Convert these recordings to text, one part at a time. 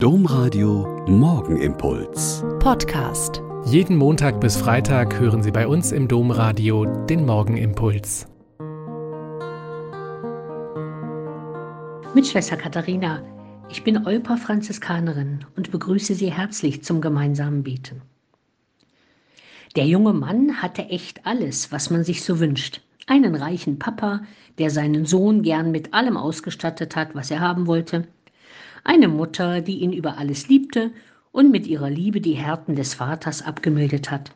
Domradio Morgenimpuls. Podcast. Jeden Montag bis Freitag hören Sie bei uns im Domradio den Morgenimpuls. Mit Schwester Katharina. Ich bin Olpa Franziskanerin und begrüße Sie herzlich zum gemeinsamen Beten. Der junge Mann hatte echt alles, was man sich so wünscht. Einen reichen Papa, der seinen Sohn gern mit allem ausgestattet hat, was er haben wollte eine Mutter, die ihn über alles liebte und mit ihrer Liebe die Härten des Vaters abgemildert hat.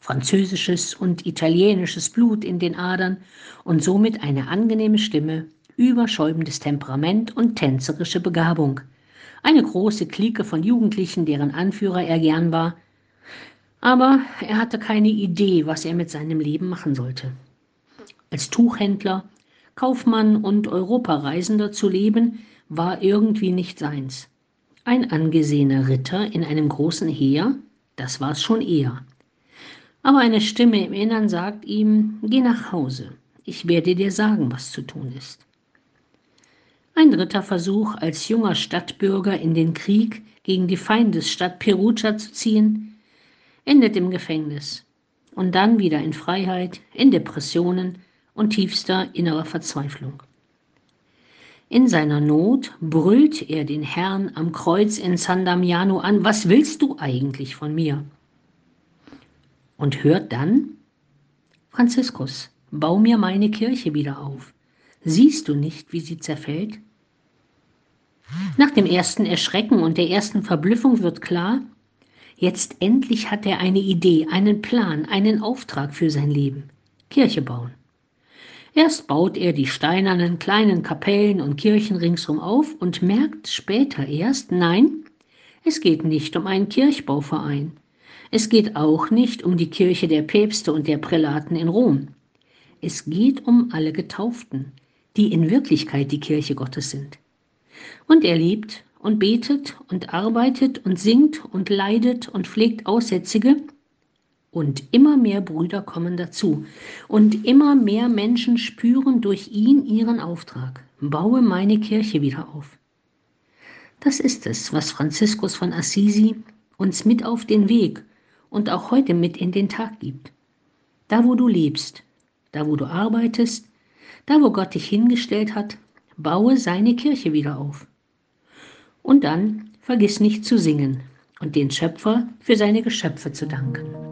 Französisches und italienisches Blut in den Adern und somit eine angenehme Stimme, überschäumendes Temperament und tänzerische Begabung. Eine große Clique von Jugendlichen, deren Anführer er gern war. Aber er hatte keine Idee, was er mit seinem Leben machen sollte. Als Tuchhändler, Kaufmann und Europareisender zu leben, war irgendwie nicht seins. Ein angesehener Ritter in einem großen Heer, das war es schon eher. Aber eine Stimme im Innern sagt ihm, geh nach Hause, ich werde dir sagen, was zu tun ist. Ein dritter Versuch, als junger Stadtbürger in den Krieg gegen die Feindesstadt Perugia zu ziehen, endet im Gefängnis und dann wieder in Freiheit, in Depressionen und tiefster innerer Verzweiflung. In seiner Not brüllt er den Herrn am Kreuz in San Damiano an, was willst du eigentlich von mir? Und hört dann, Franziskus, bau mir meine Kirche wieder auf. Siehst du nicht, wie sie zerfällt? Nach dem ersten Erschrecken und der ersten Verblüffung wird klar, jetzt endlich hat er eine Idee, einen Plan, einen Auftrag für sein Leben. Kirche bauen. Erst baut er die steinernen kleinen Kapellen und Kirchen ringsum auf und merkt später erst, nein, es geht nicht um einen Kirchbauverein. Es geht auch nicht um die Kirche der Päpste und der Prälaten in Rom. Es geht um alle Getauften, die in Wirklichkeit die Kirche Gottes sind. Und er lebt und betet und arbeitet und singt und leidet und pflegt Aussätzige und immer mehr Brüder kommen dazu. Und immer mehr Menschen spüren durch ihn ihren Auftrag. Baue meine Kirche wieder auf. Das ist es, was Franziskus von Assisi uns mit auf den Weg und auch heute mit in den Tag gibt. Da, wo du lebst, da, wo du arbeitest, da, wo Gott dich hingestellt hat, baue seine Kirche wieder auf. Und dann vergiss nicht zu singen und den Schöpfer für seine Geschöpfe zu danken.